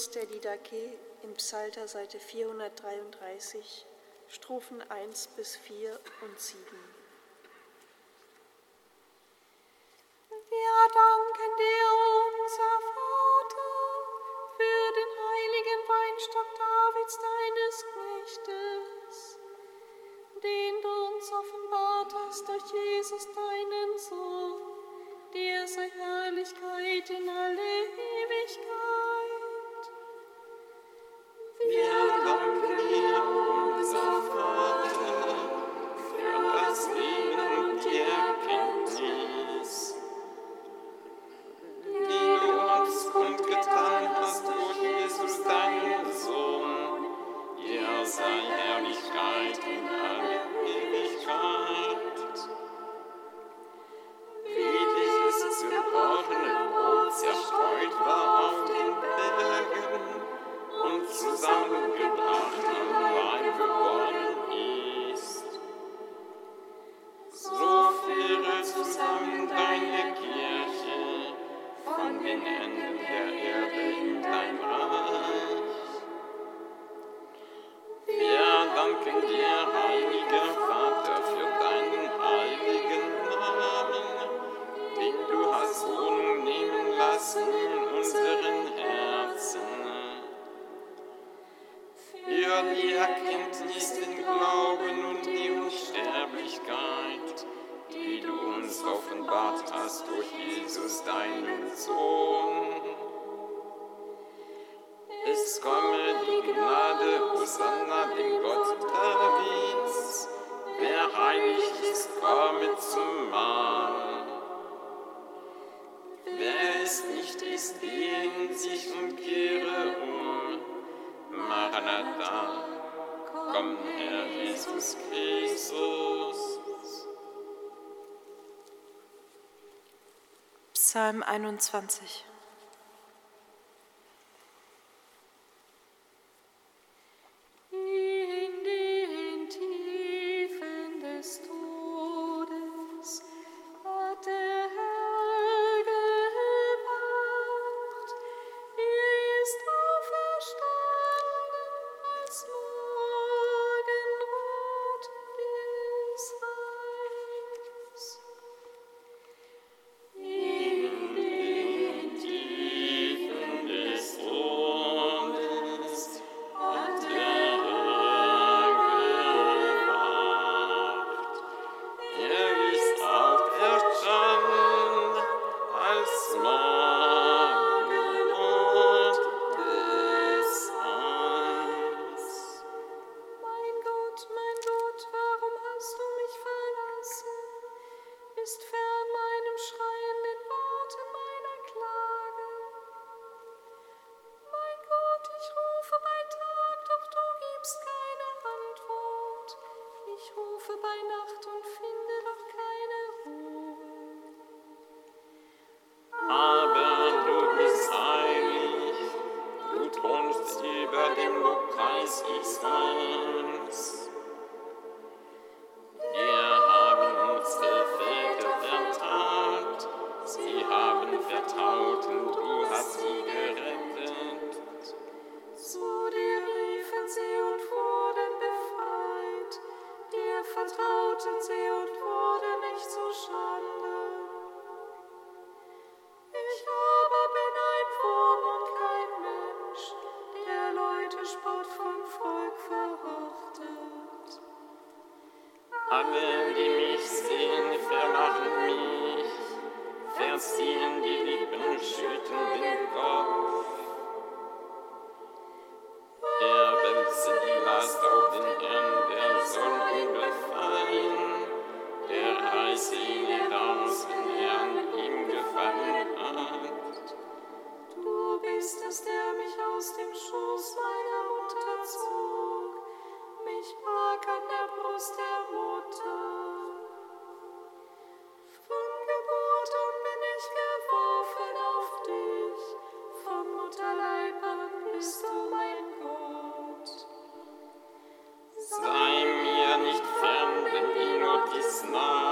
Schluss der Didache im Psalter Seite 433, Strophen 1 bis 4 und 7. Wir danken dir, unser Vater, für den heiligen Weinstock Davids, deines Knechtes, den du uns offenbart hast durch Jesus, deinen Sohn. Dir sei Herrlichkeit in alle Ewigkeit. Vater, für das Leben und Erkenntnis. Kenntnis. sondern dem Gottesdienst. Wer heilig ist, komme zum Mahl. Wer es nicht ist, gehen sich und kehre um. Maranatha, komm Herr Jesus Christus. Psalm 21 Bismarck.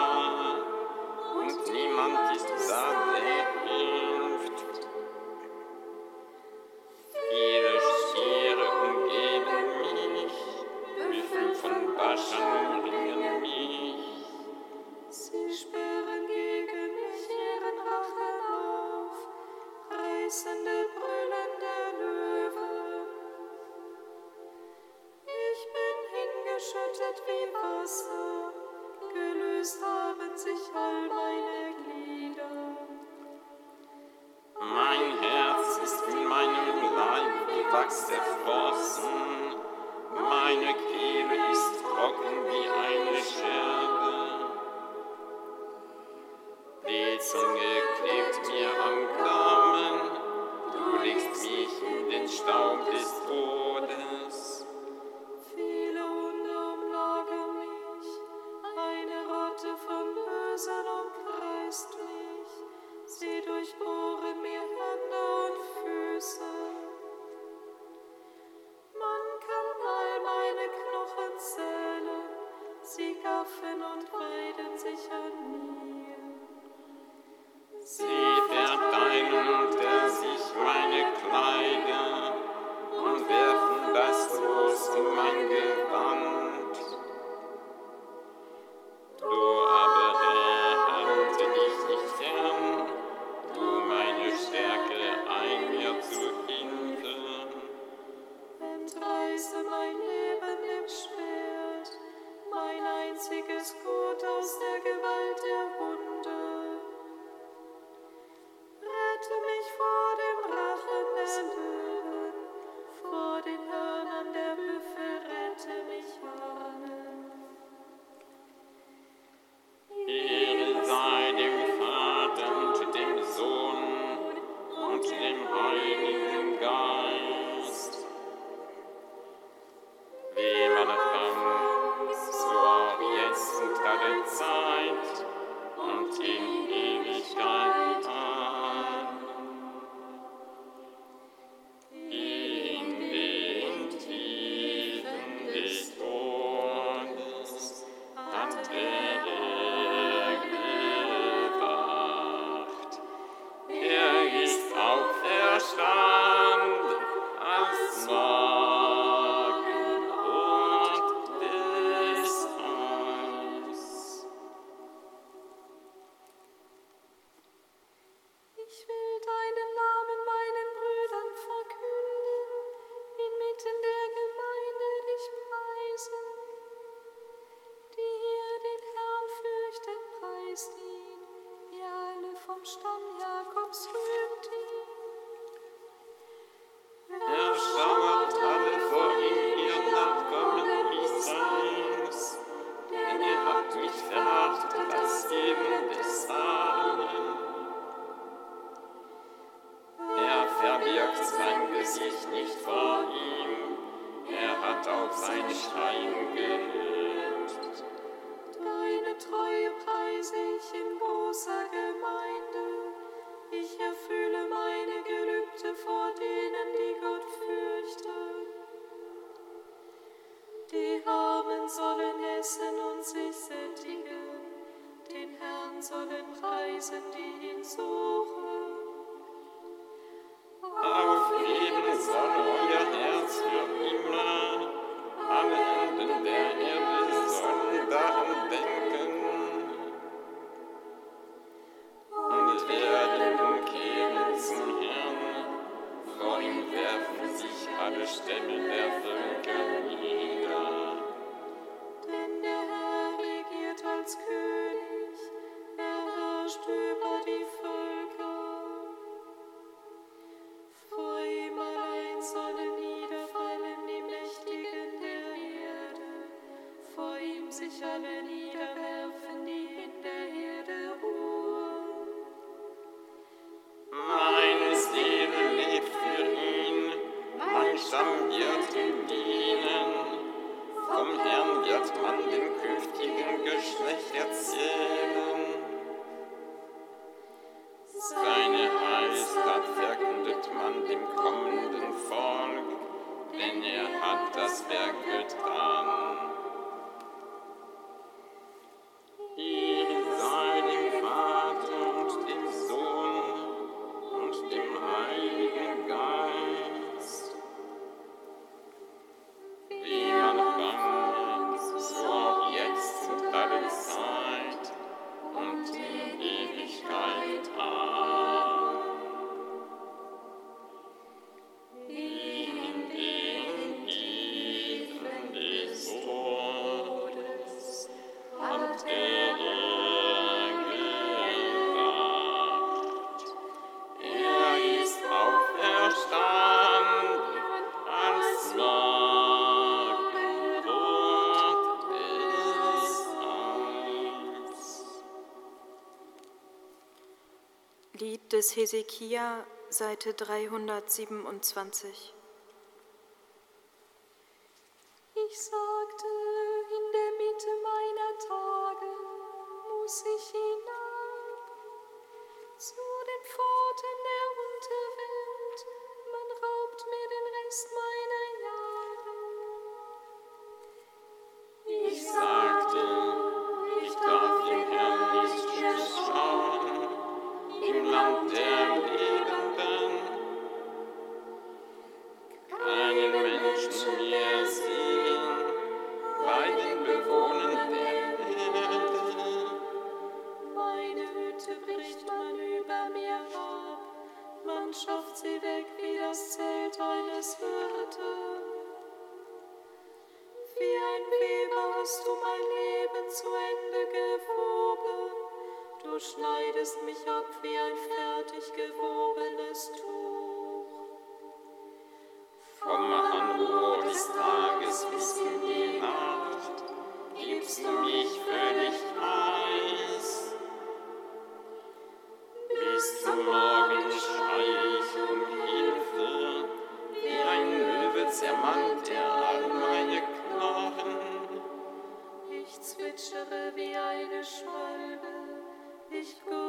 Sie durchbohren mir Hände und Füße. Man kann all meine Knochen Zählen, sie gaffen und weiden sich an mir. Yeah. sich nicht vor ihm, er hat auf sein Schreien gehört. Deine Treue preise ich in großer Gemeinde, ich erfülle meine Gelübde vor denen, die Gott fürchten. Die Armen sollen essen und sich sättigen, den Herrn sollen preisen, die ihn so sich alle niederwerfen, die in der Erde ruhen. Meine Seele lebt für ihn, mein Stamm wird ihm dienen. Vom Herrn wird man dem künftigen Geschlecht erzählen. Seine Heilstat verkündet man dem kommenden Volk, denn er hat das Werk getan. des Hesekia, Seite 327. Denn wem hast du mein Leben zu Ende gewoben? Du schneidest mich ab wie ein fertig gewobenes Tuch. Vom Anbruch des Tages bis in die Nacht gibst du mich völlig ab. dich gut.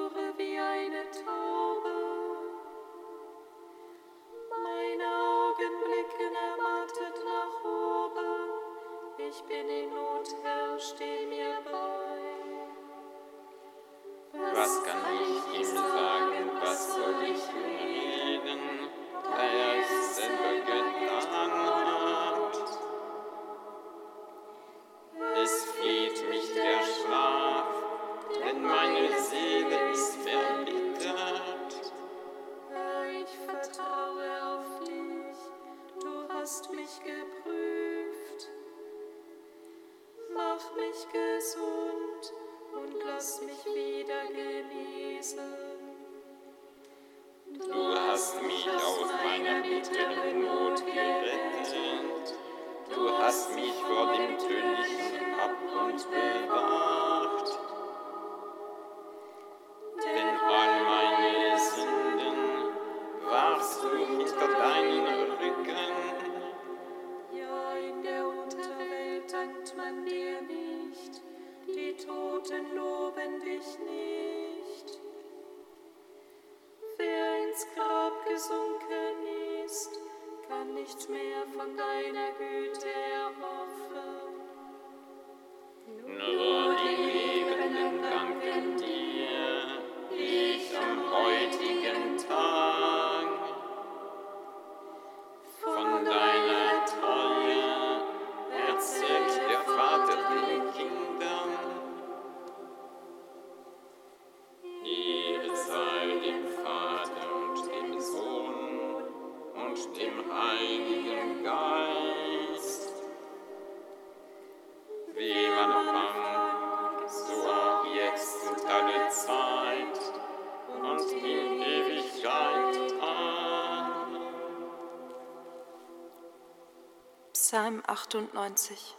98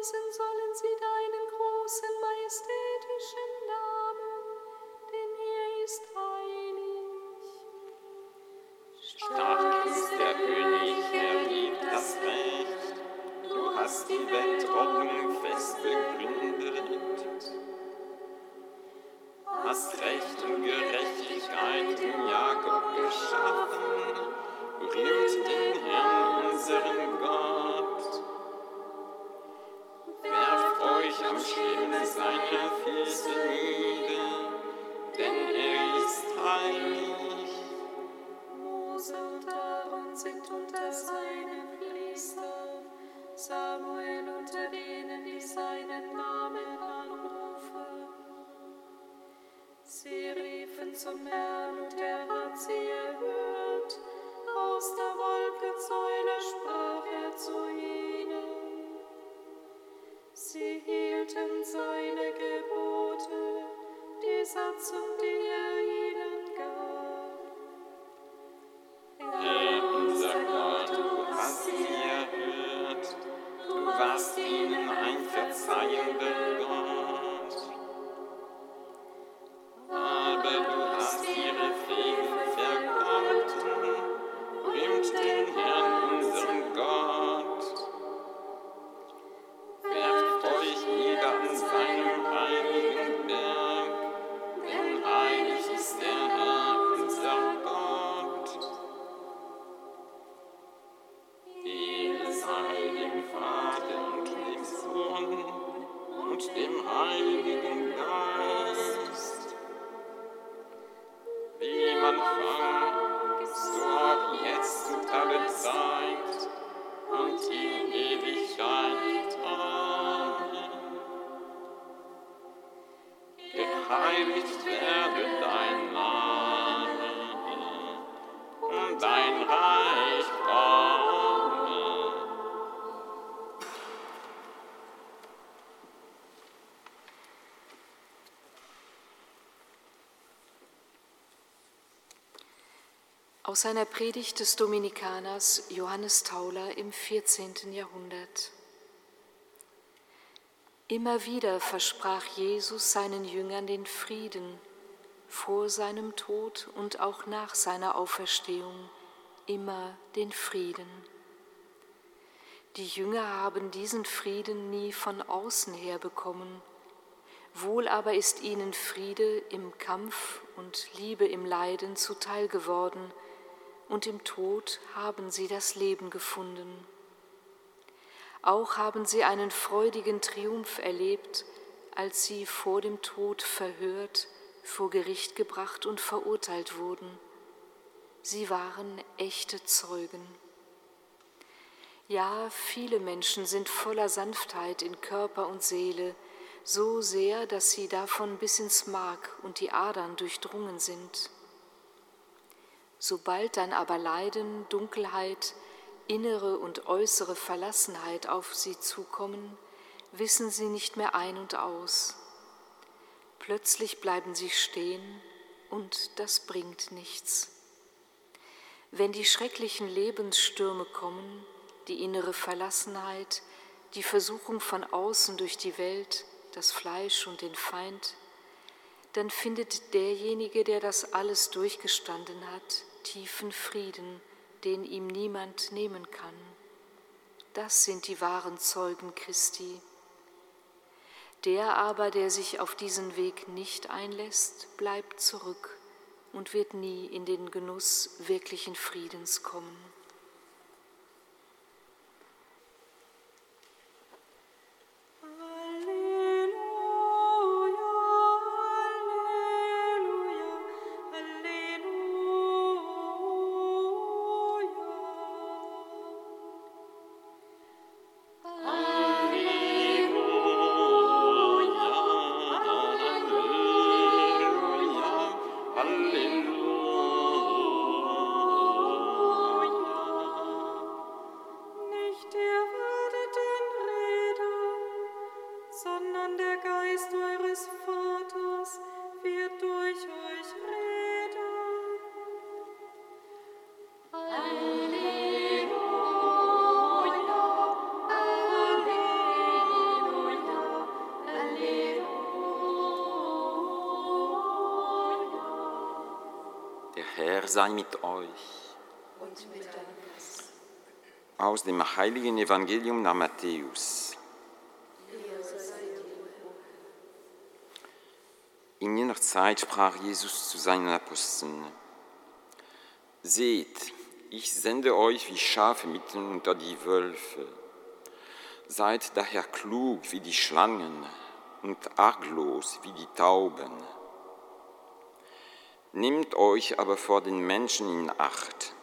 Preisen sollen sie deinen großen, majestätischen Namen, denn er ist heilig. Stark ist der König, er liebt das Recht. Du hast die Weltordnung fest begründet. Hast Recht und Gerechtigkeit in Jakob geschaffen. Rühmt den Herrn, unseren Gott. Am Schemel seiner Füße nieder, denn er ist heilig. Mose und Aaron sind unter seinen Priester, Samuel unter denen, die seinen Namen anrufen. Sie riefen zum Herrn die Satzung, die Aus einer Predigt des Dominikaners Johannes Tauler im 14. Jahrhundert. Immer wieder versprach Jesus seinen Jüngern den Frieden vor seinem Tod und auch nach seiner Auferstehung, immer den Frieden. Die Jünger haben diesen Frieden nie von außen her bekommen, wohl aber ist ihnen Friede im Kampf und Liebe im Leiden zuteil geworden, und im Tod haben sie das Leben gefunden. Auch haben sie einen freudigen Triumph erlebt, als sie vor dem Tod verhört, vor Gericht gebracht und verurteilt wurden. Sie waren echte Zeugen. Ja, viele Menschen sind voller Sanftheit in Körper und Seele, so sehr, dass sie davon bis ins Mark und die Adern durchdrungen sind. Sobald dann aber Leiden, Dunkelheit, innere und äußere Verlassenheit auf sie zukommen, wissen sie nicht mehr ein und aus. Plötzlich bleiben sie stehen und das bringt nichts. Wenn die schrecklichen Lebensstürme kommen, die innere Verlassenheit, die Versuchung von außen durch die Welt, das Fleisch und den Feind, dann findet derjenige, der das alles durchgestanden hat, tiefen Frieden, den ihm niemand nehmen kann. Das sind die wahren Zeugen Christi. Der aber, der sich auf diesen Weg nicht einlässt, bleibt zurück und wird nie in den Genuss wirklichen Friedens kommen. Sei mit euch. Und mit. Aus dem heiligen Evangelium nach Matthäus. In jener Zeit sprach Jesus zu seinen Aposteln, Seht, ich sende euch wie Schafe mitten unter die Wölfe. Seid daher klug wie die Schlangen und arglos wie die Tauben. Nehmt euch aber vor den Menschen in Acht,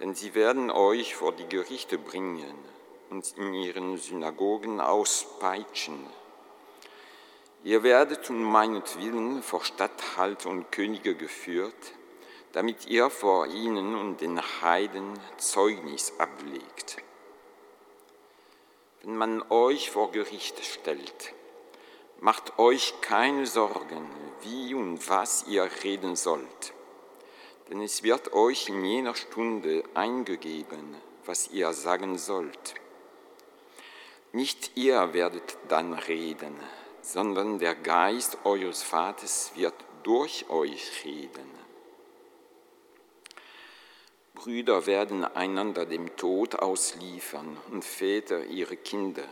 denn sie werden euch vor die Gerichte bringen und in ihren Synagogen auspeitschen. Ihr werdet um meinetwillen vor Statthalter und Könige geführt, damit ihr vor ihnen und den Heiden Zeugnis ablegt. Wenn man euch vor Gericht stellt, macht euch keine Sorgen, wie und was ihr reden sollt, denn es wird euch in jener Stunde eingegeben, was ihr sagen sollt. Nicht ihr werdet dann reden, sondern der Geist eures Vaters wird durch euch reden. Brüder werden einander dem Tod ausliefern und Väter ihre Kinder.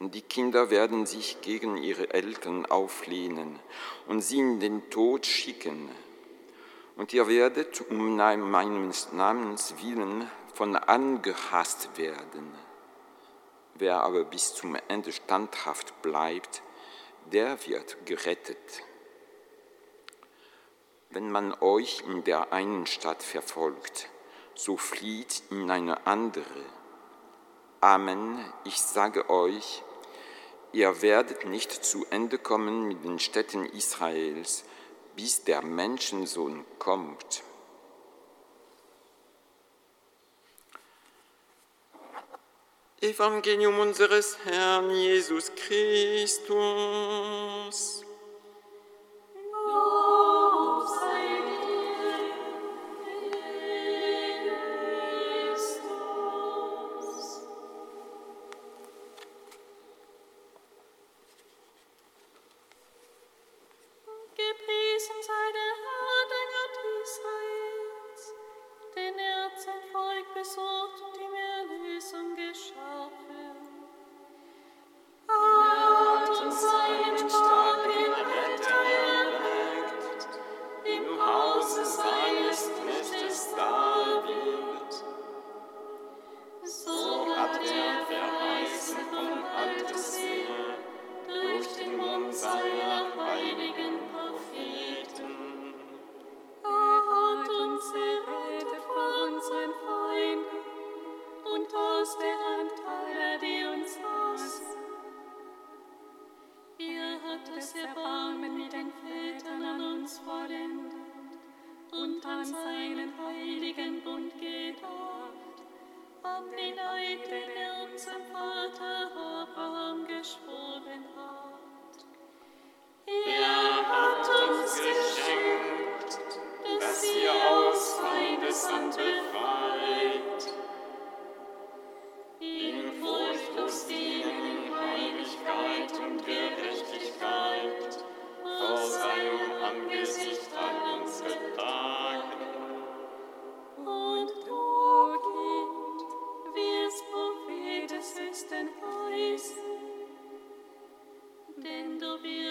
Und die Kinder werden sich gegen ihre Eltern auflehnen und sie in den Tod schicken. Und ihr werdet um meines Namens willen von angehasst werden. Wer aber bis zum Ende standhaft bleibt, der wird gerettet. Wenn man euch in der einen Stadt verfolgt, so flieht in eine andere. Amen, ich sage euch, ihr werdet nicht zu Ende kommen mit den Städten Israels, bis der Menschensohn kommt. Evangelium unseres Herrn Jesus Christus. Lob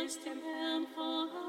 du wirst dem Herrn vorangehen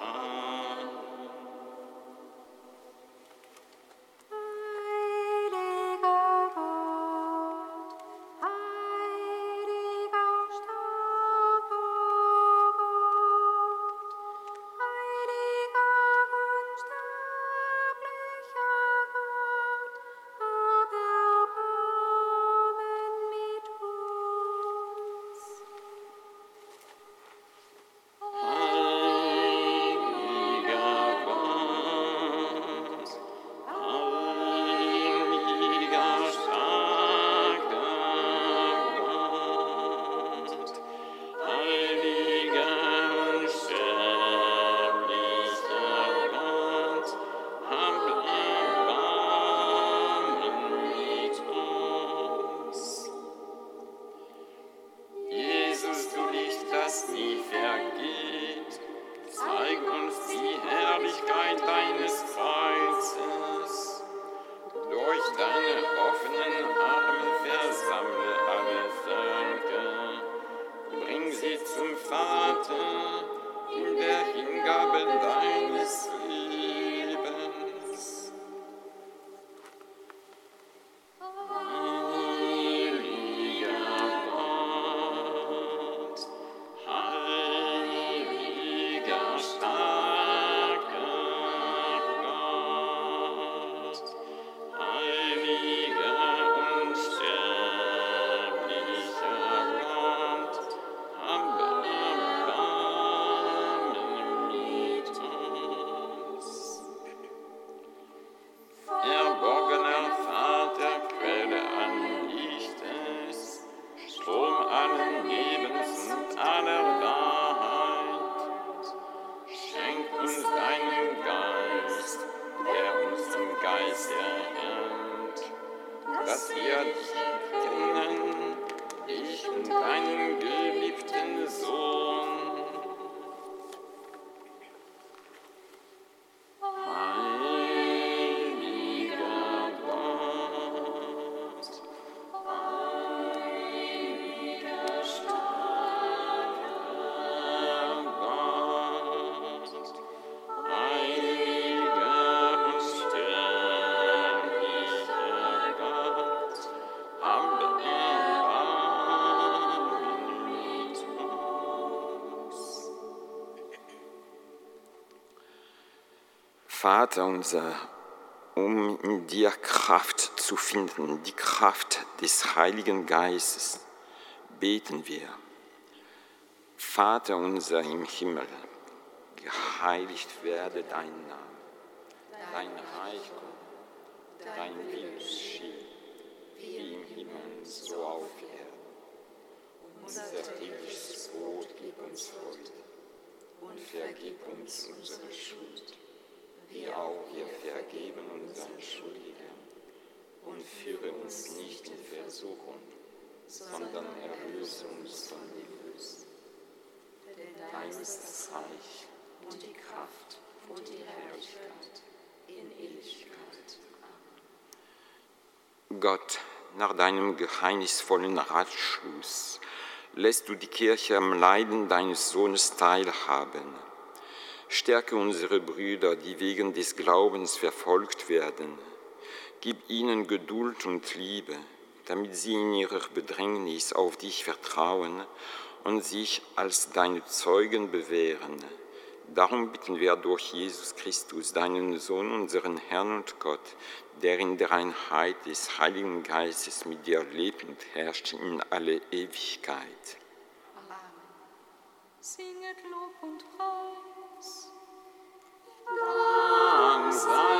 Ewigkeit. Zum Vater in der Hingabe deines Vater unser, um in dir Kraft zu finden, die Kraft des Heiligen Geistes, beten wir. Vater unser im Himmel, geheiligt werde dein Name, dein Reich komme, dein Wille geschehe, wie im Himmel, so auf Erden. Unser tägliches Brot gib uns heute und vergib uns unsere Schuld, wie auch wir vergeben unseren Schuldigen. Und führe uns nicht in Versuchung, sondern erlöse uns von dem Bösen. Denn dein ist das Reich und die Kraft und die Herrlichkeit in Ewigkeit. Gott, nach deinem geheimnisvollen Ratschluss lässt du die Kirche am Leiden deines Sohnes teilhaben. Stärke unsere Brüder, die wegen des Glaubens verfolgt werden. Gib ihnen Geduld und Liebe, damit sie in ihrer Bedrängnis auf dich vertrauen und sich als deine Zeugen bewähren. Darum bitten wir durch Jesus Christus, deinen Sohn, unseren Herrn und Gott, der in der Einheit des Heiligen Geistes mit dir lebt und herrscht in alle Ewigkeit. Amen. Singet Lob und Preis. Langsam.